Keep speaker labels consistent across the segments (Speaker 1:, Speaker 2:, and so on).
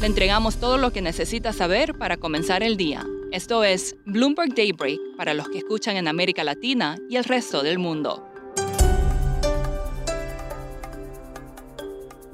Speaker 1: Le entregamos todo lo que necesita saber para comenzar el día. Esto es Bloomberg Daybreak para los que escuchan en América Latina y el resto del mundo.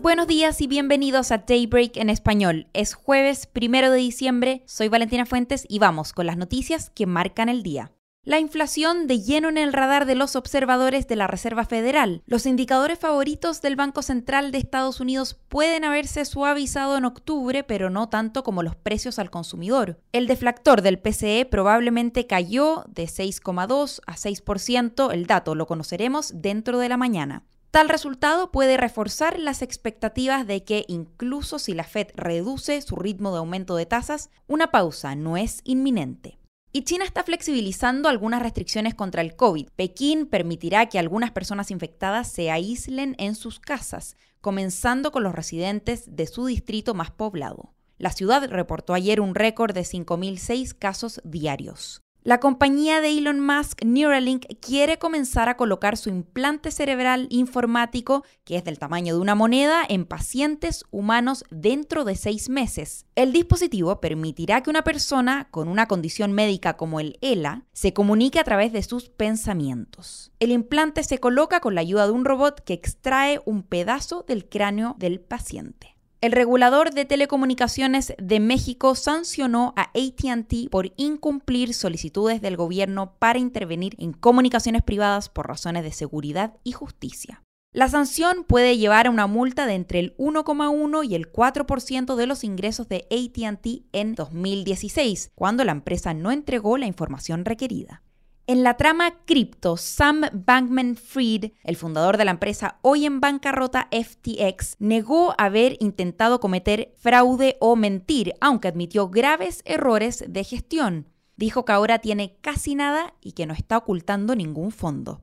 Speaker 2: Buenos días y bienvenidos a Daybreak en español. Es jueves primero de diciembre, soy Valentina Fuentes y vamos con las noticias que marcan el día. La inflación de lleno en el radar de los observadores de la Reserva Federal. Los indicadores favoritos del Banco Central de Estados Unidos pueden haberse suavizado en octubre, pero no tanto como los precios al consumidor. El deflactor del PCE probablemente cayó de 6,2 a 6%, el dato lo conoceremos dentro de la mañana. Tal resultado puede reforzar las expectativas de que incluso si la Fed reduce su ritmo de aumento de tasas, una pausa no es inminente. Y China está flexibilizando algunas restricciones contra el COVID. Pekín permitirá que algunas personas infectadas se aíslen en sus casas, comenzando con los residentes de su distrito más poblado. La ciudad reportó ayer un récord de 5.006 casos diarios. La compañía de Elon Musk, Neuralink, quiere comenzar a colocar su implante cerebral informático, que es del tamaño de una moneda, en pacientes humanos dentro de seis meses. El dispositivo permitirá que una persona con una condición médica como el ELA se comunique a través de sus pensamientos. El implante se coloca con la ayuda de un robot que extrae un pedazo del cráneo del paciente. El regulador de telecomunicaciones de México sancionó a ATT por incumplir solicitudes del gobierno para intervenir en comunicaciones privadas por razones de seguridad y justicia. La sanción puede llevar a una multa de entre el 1,1 y el 4% de los ingresos de ATT en 2016, cuando la empresa no entregó la información requerida. En la trama cripto, Sam Bankman Fried, el fundador de la empresa hoy en bancarrota FTX, negó haber intentado cometer fraude o mentir, aunque admitió graves errores de gestión. Dijo que ahora tiene casi nada y que no está ocultando ningún fondo.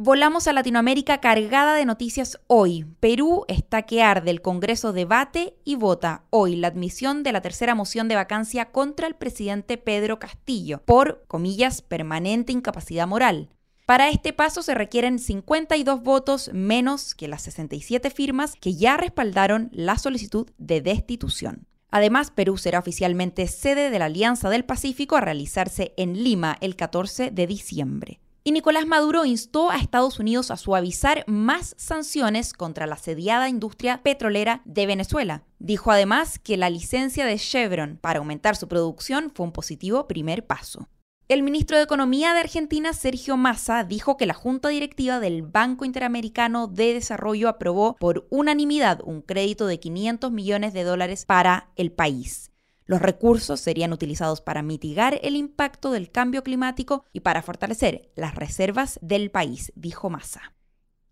Speaker 2: Volamos a Latinoamérica cargada de noticias hoy. Perú está que arde. El Congreso debate y vota hoy la admisión de la tercera moción de vacancia contra el presidente Pedro Castillo por, comillas, permanente incapacidad moral. Para este paso se requieren 52 votos menos que las 67 firmas que ya respaldaron la solicitud de destitución. Además, Perú será oficialmente sede de la Alianza del Pacífico a realizarse en Lima el 14 de diciembre. Y Nicolás Maduro instó a Estados Unidos a suavizar más sanciones contra la sediada industria petrolera de Venezuela. Dijo además que la licencia de Chevron para aumentar su producción fue un positivo primer paso. El ministro de Economía de Argentina, Sergio Massa, dijo que la Junta Directiva del Banco Interamericano de Desarrollo aprobó por unanimidad un crédito de 500 millones de dólares para el país. Los recursos serían utilizados para mitigar el impacto del cambio climático y para fortalecer las reservas del país, dijo Massa.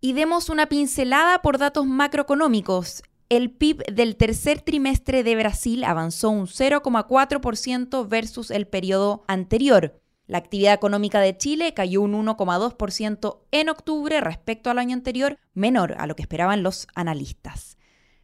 Speaker 2: Y demos una pincelada por datos macroeconómicos. El PIB del tercer trimestre de Brasil avanzó un 0,4% versus el periodo anterior. La actividad económica de Chile cayó un 1,2% en octubre respecto al año anterior, menor a lo que esperaban los analistas.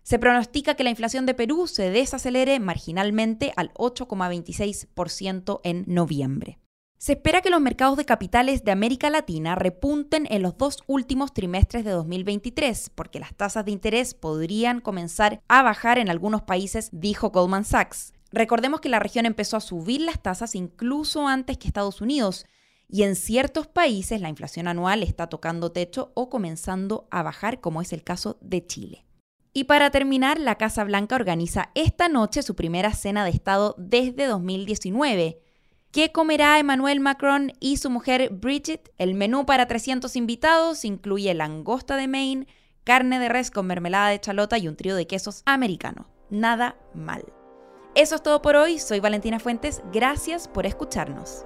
Speaker 2: Se pronostica que la inflación de Perú se desacelere marginalmente al 8,26% en noviembre. Se espera que los mercados de capitales de América Latina repunten en los dos últimos trimestres de 2023, porque las tasas de interés podrían comenzar a bajar en algunos países, dijo Goldman Sachs. Recordemos que la región empezó a subir las tasas incluso antes que Estados Unidos, y en ciertos países la inflación anual está tocando techo o comenzando a bajar, como es el caso de Chile. Y para terminar, la Casa Blanca organiza esta noche su primera cena de Estado desde 2019. ¿Qué comerá Emmanuel Macron y su mujer Bridget? El menú para 300 invitados incluye langosta de Maine, carne de res con mermelada de chalota y un trío de quesos americano. Nada mal. Eso es todo por hoy. Soy Valentina Fuentes. Gracias por escucharnos.